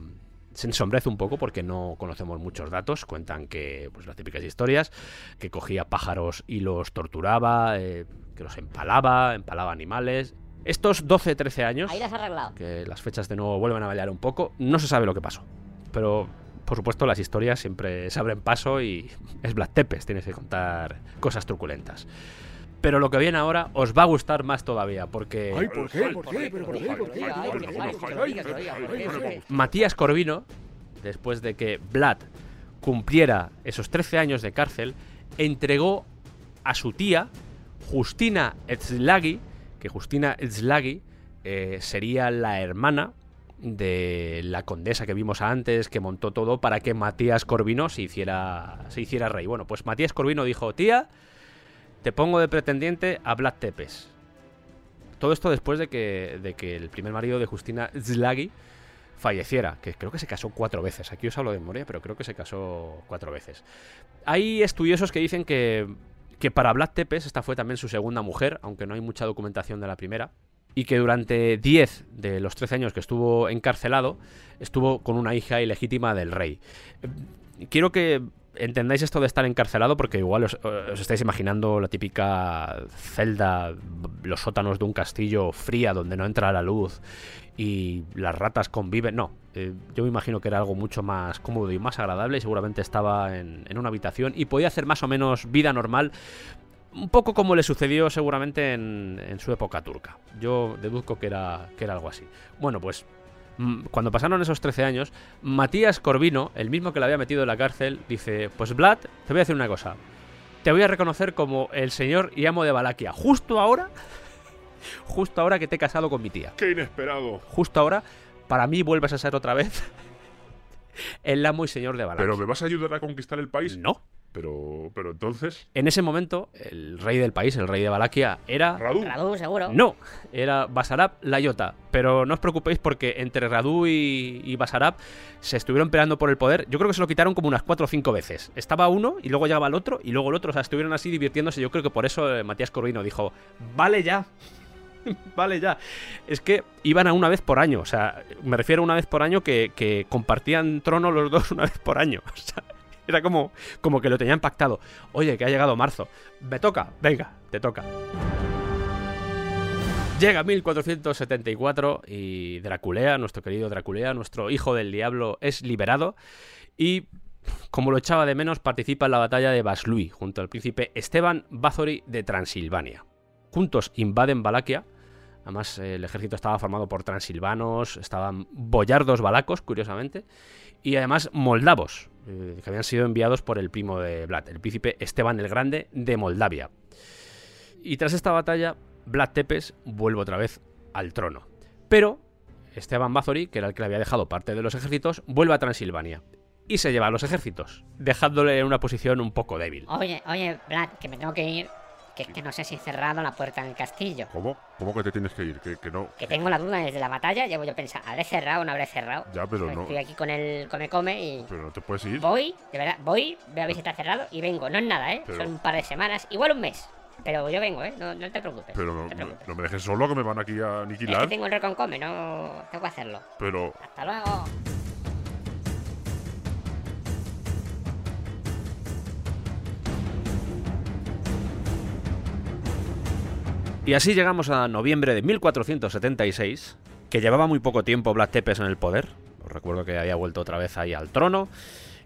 se ensombrece un poco porque no conocemos muchos datos. Cuentan que, pues las típicas historias, que cogía pájaros y los torturaba, eh, que los empalaba, empalaba animales. Estos 12-13 años, Ahí las has arreglado. que las fechas de nuevo vuelven a variar un poco, no se sabe lo que pasó. Pero, por supuesto, las historias siempre se abren paso y es Black Tepes, tienes que contar cosas truculentas. Pero lo que viene ahora os va a gustar más todavía, porque... Ay, ¿por qué? ¿Por qué? ¿Pero por qué? ¿Por qué? Matías Corvino, después de que Vlad cumpliera esos 13 años de cárcel, entregó a su tía, Justina Etzlagi, que Justina Etzlagi eh, sería la hermana de la condesa que vimos antes, que montó todo para que Matías Corvino se hiciera, se hiciera rey. Bueno, pues Matías Corvino dijo, tía, te pongo de pretendiente a Vlad Tepes. Todo esto después de que, de que el primer marido de Justina Zlagi falleciera, que creo que se casó cuatro veces. Aquí os hablo de memoria, pero creo que se casó cuatro veces. Hay estudiosos que dicen que, que para Vlad Tepes esta fue también su segunda mujer, aunque no hay mucha documentación de la primera, y que durante 10 de los 13 años que estuvo encarcelado, estuvo con una hija ilegítima del rey. Quiero que entendáis esto de estar encarcelado porque igual os, estáis imaginando la típica celda, los sótanos de un castillo fría donde no entra la luz y las ratas conviven. No, eh, yo me imagino que era algo mucho más cómodo y más agradable y seguramente estaba en, una habitación y podía hacer más o menos vida normal. Un poco como le sucedió seguramente en, en su época turca. Yo deduzco que era, que era algo así. Bueno, pues cuando pasaron esos 13 años, Matías Corvino, el mismo que le había metido en la cárcel, dice, pues Vlad, te voy a decir una cosa. Te voy a reconocer como el señor y amo de Valaquia. Justo ahora, justo ahora que te he casado con mi tía. ¡Qué inesperado! Justo ahora, para mí vuelves a ser otra vez el amo y señor de Valaquia. ¿Pero me vas a ayudar a conquistar el país? No. Pero, pero entonces... En ese momento, el rey del país, el rey de Valaquia, era... Radu. Radu, seguro. No, era Basarab Layota. Pero no os preocupéis porque entre Radu y, y Basarab se estuvieron peleando por el poder. Yo creo que se lo quitaron como unas cuatro o cinco veces. Estaba uno y luego llegaba el otro y luego el otro. O sea, estuvieron así divirtiéndose. Yo creo que por eso eh, Matías Corvino dijo, vale ya. vale ya. Es que iban a una vez por año. O sea, me refiero a una vez por año que, que compartían trono los dos una vez por año. O sea, era como, como que lo tenían pactado. Oye, que ha llegado marzo. Me toca. Venga, te toca. Llega 1474 y Draculea, nuestro querido Draculea, nuestro hijo del diablo, es liberado y, como lo echaba de menos, participa en la batalla de Vaslui junto al príncipe Esteban Bathory de Transilvania. Juntos invaden Valaquia. Además, el ejército estaba formado por transilvanos, estaban boyardos valacos, curiosamente, y además moldavos, eh, que habían sido enviados por el primo de Vlad, el príncipe Esteban el Grande de Moldavia. Y tras esta batalla, Vlad Tepes vuelve otra vez al trono. Pero Esteban Bathory, que era el que le había dejado parte de los ejércitos, vuelve a Transilvania y se lleva a los ejércitos, dejándole en una posición un poco débil. Oye, oye, Vlad, que me tengo que ir. Que es que no sé si he cerrado la puerta del castillo. ¿Cómo? ¿Cómo que te tienes que ir? Que, que no... Que tengo la duda desde la batalla, llevo yo pensando, ¿habré cerrado o no habré cerrado? Ya, pero no... Estoy aquí con el come-come y... Pero no te puedes ir. Voy, de verdad, voy, veo a ver si está cerrado y vengo. No es nada, ¿eh? Pero- Son un par de semanas, igual un mes. Pero yo vengo, ¿eh? No, no te preocupes. Pero no, no te no, preocupes. no me dejes solo que me van aquí a Es que aniquilar. tengo el reconcome, no tengo que hacerlo. Pero... Hasta luego. Y así llegamos a noviembre de 1476, que llevaba muy poco tiempo Vlad Tepes en el poder. Os recuerdo que había vuelto otra vez ahí al trono.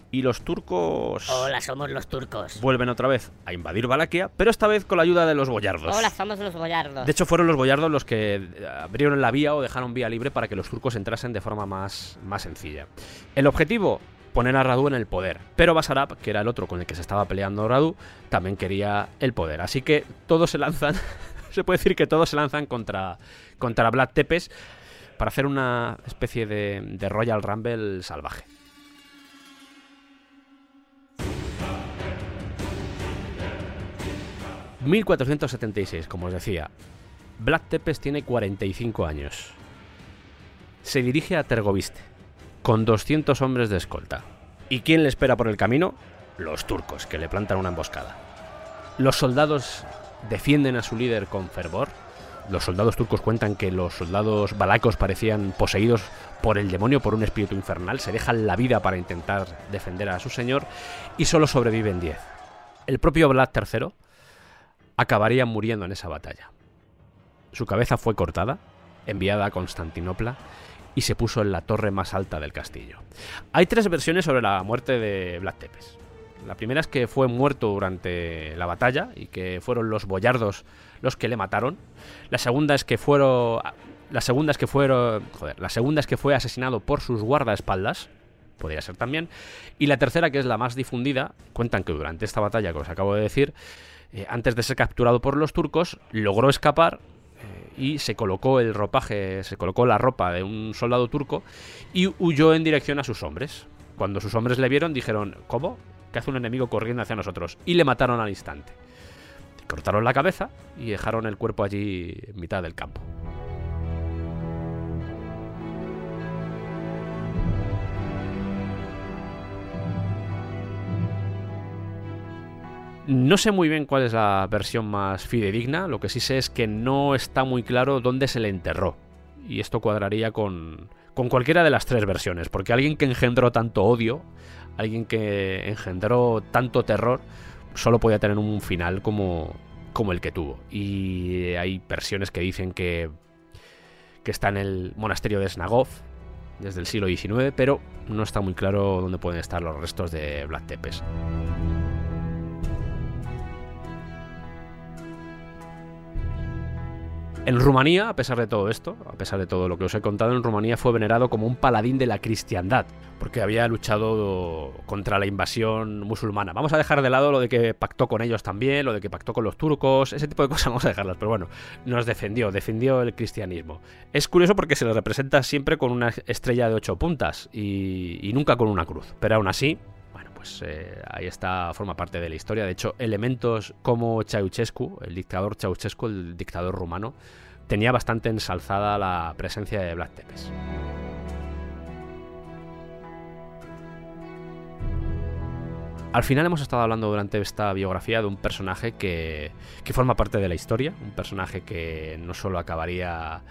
Y los turcos Hola, somos los turcos. vuelven otra vez a invadir Valaquia, pero esta vez con la ayuda de los boyardos. Hola, somos los boyardos. De hecho, fueron los boyardos los que eh, abrieron la vía o dejaron vía libre para que los turcos entrasen de forma más, más sencilla. El objetivo, poner a Radu en el poder. Pero Basarab, que era el otro con el que se estaba peleando Radu, también quería el poder. Así que todos se lanzan, se puede decir que todos se lanzan contra, contra Vlad Tepes para hacer una especie de, de Royal Rumble salvaje. ...1476, como os decía... Vlad Tepes tiene 45 años. Se dirige a Tergoviste, con 200 hombres de escolta. ¿Y quién le espera por el camino? Los turcos, que le plantan una emboscada. Los soldados defienden a su líder con fervor. Los soldados turcos cuentan que los soldados balacos parecían poseídos por el demonio, por un espíritu infernal, se dejan la vida para intentar defender a su señor y solo sobreviven 10. El propio Vlad III acabaría muriendo en esa batalla. Su cabeza fue cortada, enviada a Constantinopla y se puso en la torre más alta del castillo. Hay tres versiones sobre la muerte de Vlad Tepes. La primera es que fue muerto durante la batalla y que fueron los boyardos los que le mataron. La segunda es que fueron la segunda es que fueron, joder, la segunda es que fue asesinado por sus guardaespaldas, podría ser también, y la tercera que es la más difundida, cuentan que durante esta batalla que os acabo de decir, eh, antes de ser capturado por los turcos, logró escapar eh, y se colocó el ropaje, se colocó la ropa de un soldado turco y huyó en dirección a sus hombres. Cuando sus hombres le vieron, dijeron, ¿cómo? Que hace un enemigo corriendo hacia nosotros. Y le mataron al instante. Cortaron la cabeza y dejaron el cuerpo allí en mitad del campo. No sé muy bien cuál es la versión más fidedigna, lo que sí sé es que no está muy claro dónde se le enterró. Y esto cuadraría con, con cualquiera de las tres versiones, porque alguien que engendró tanto odio, alguien que engendró tanto terror, solo podía tener un final como, como el que tuvo. Y hay versiones que dicen que, que está en el monasterio de Snagov, desde el siglo XIX, pero no está muy claro dónde pueden estar los restos de Vlad Tepes. En Rumanía, a pesar de todo esto, a pesar de todo lo que os he contado, en Rumanía fue venerado como un paladín de la cristiandad, porque había luchado contra la invasión musulmana. Vamos a dejar de lado lo de que pactó con ellos también, lo de que pactó con los turcos, ese tipo de cosas vamos a dejarlas, pero bueno, nos defendió, defendió el cristianismo. Es curioso porque se le representa siempre con una estrella de ocho puntas y, y nunca con una cruz, pero aún así pues eh, ahí está, forma parte de la historia. De hecho, elementos como Ceausescu, el dictador Ceausescu, el dictador rumano, tenía bastante ensalzada la presencia de Vlad Tepes. Al final hemos estado hablando durante esta biografía de un personaje que, que forma parte de la historia, un personaje que no solo acabaría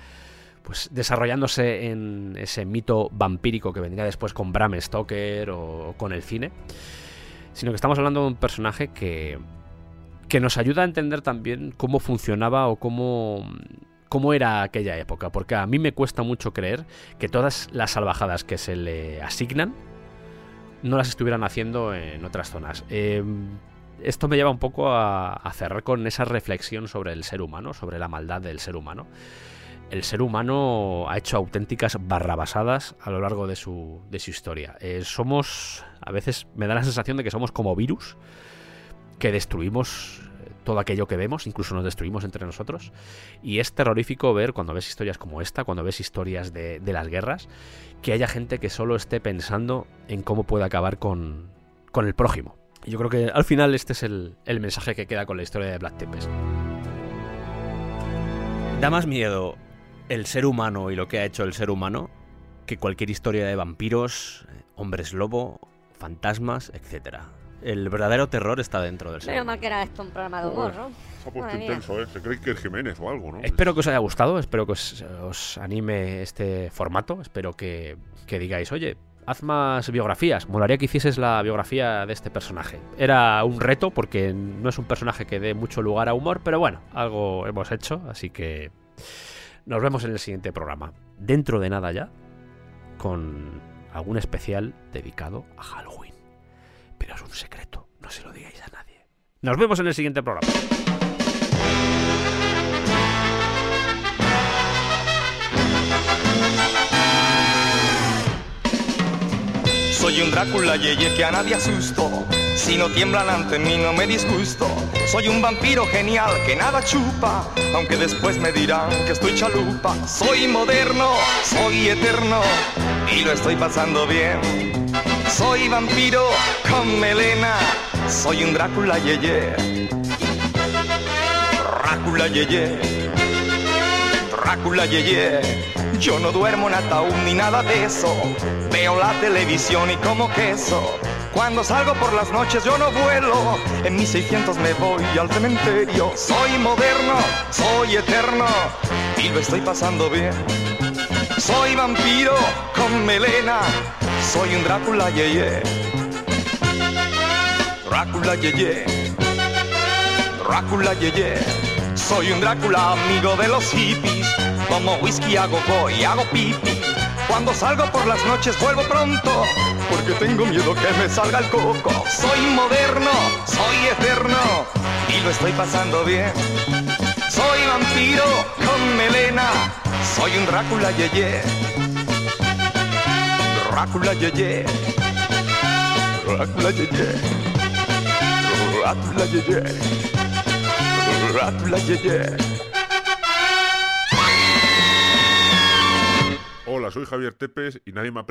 pues desarrollándose en ese mito vampírico que vendría después con Bram Stoker o con el cine, sino que estamos hablando de un personaje que, que nos ayuda a entender también cómo funcionaba o cómo, cómo era aquella época, porque a mí me cuesta mucho creer que todas las salvajadas que se le asignan no las estuvieran haciendo en otras zonas. Eh, esto me lleva un poco a, a cerrar con esa reflexión sobre el ser humano, sobre la maldad del ser humano el ser humano ha hecho auténticas barrabasadas a lo largo de su, historia. Eh, somos, a veces me da la sensación de que somos como virus, que destruimos todo aquello que vemos, incluso nos destruimos entre nosotros. Y es terrorífico ver cuando ves historias como esta, cuando ves historias de, las guerras, que haya gente que solo esté pensando en cómo puede acabar con, con el prójimo. Y yo creo que al final este es el, el mensaje que queda con la historia de Black Tempest. Da más miedo el ser humano y lo que ha hecho el ser humano que cualquier historia de vampiros, hombres lobo, fantasmas, etcétera. El verdadero terror está dentro del ser Menos humano. mal que era esto un programa de humor, ¿no? Se ha puesto intenso, ¿eh? Se cree que es Jiménez o algo, ¿no? Espero que os haya gustado, espero que os, os anime este formato, espero que, que digáis, oye, haz más biografías, molaría que hicieses la biografía de este personaje. Era un reto porque no es un personaje que dé mucho lugar a humor, pero bueno, algo hemos hecho, así que nos vemos en el siguiente programa. Dentro de nada ya, con algún especial dedicado a Halloween. Pero es un secreto, no se lo digáis a nadie. Nos vemos en el siguiente programa. Soy un Drácula yeye que a nadie asusto. Si no tiemblan ante mí no me disgusto. Soy un vampiro genial que nada chupa. Aunque después me dirán que estoy chalupa. Soy moderno, soy eterno y lo estoy pasando bien. Soy vampiro con melena. Soy un Drácula yeye. Drácula yeye. Drácula yeye. Yo no duermo en ataúd ni nada de eso. Veo la televisión y como queso. Cuando salgo por las noches yo no vuelo, en mis 600 me voy al cementerio. Soy moderno, soy eterno y lo estoy pasando bien. Soy vampiro con melena, soy un Drácula yeye. Drácula yeye. Drácula yeye. Soy un Drácula amigo de los hippies. Como whisky hago voy, hago pipi. Cuando salgo por las noches vuelvo pronto, porque tengo miedo que me salga el coco. Soy moderno, soy eterno y lo estoy pasando bien. Soy vampiro con melena, soy un Drácula yeye. Drácula yeye. Drácula yeye. Drácula yeye. Drácula yeye. Hola, soy Javier Tepes y nadie me ha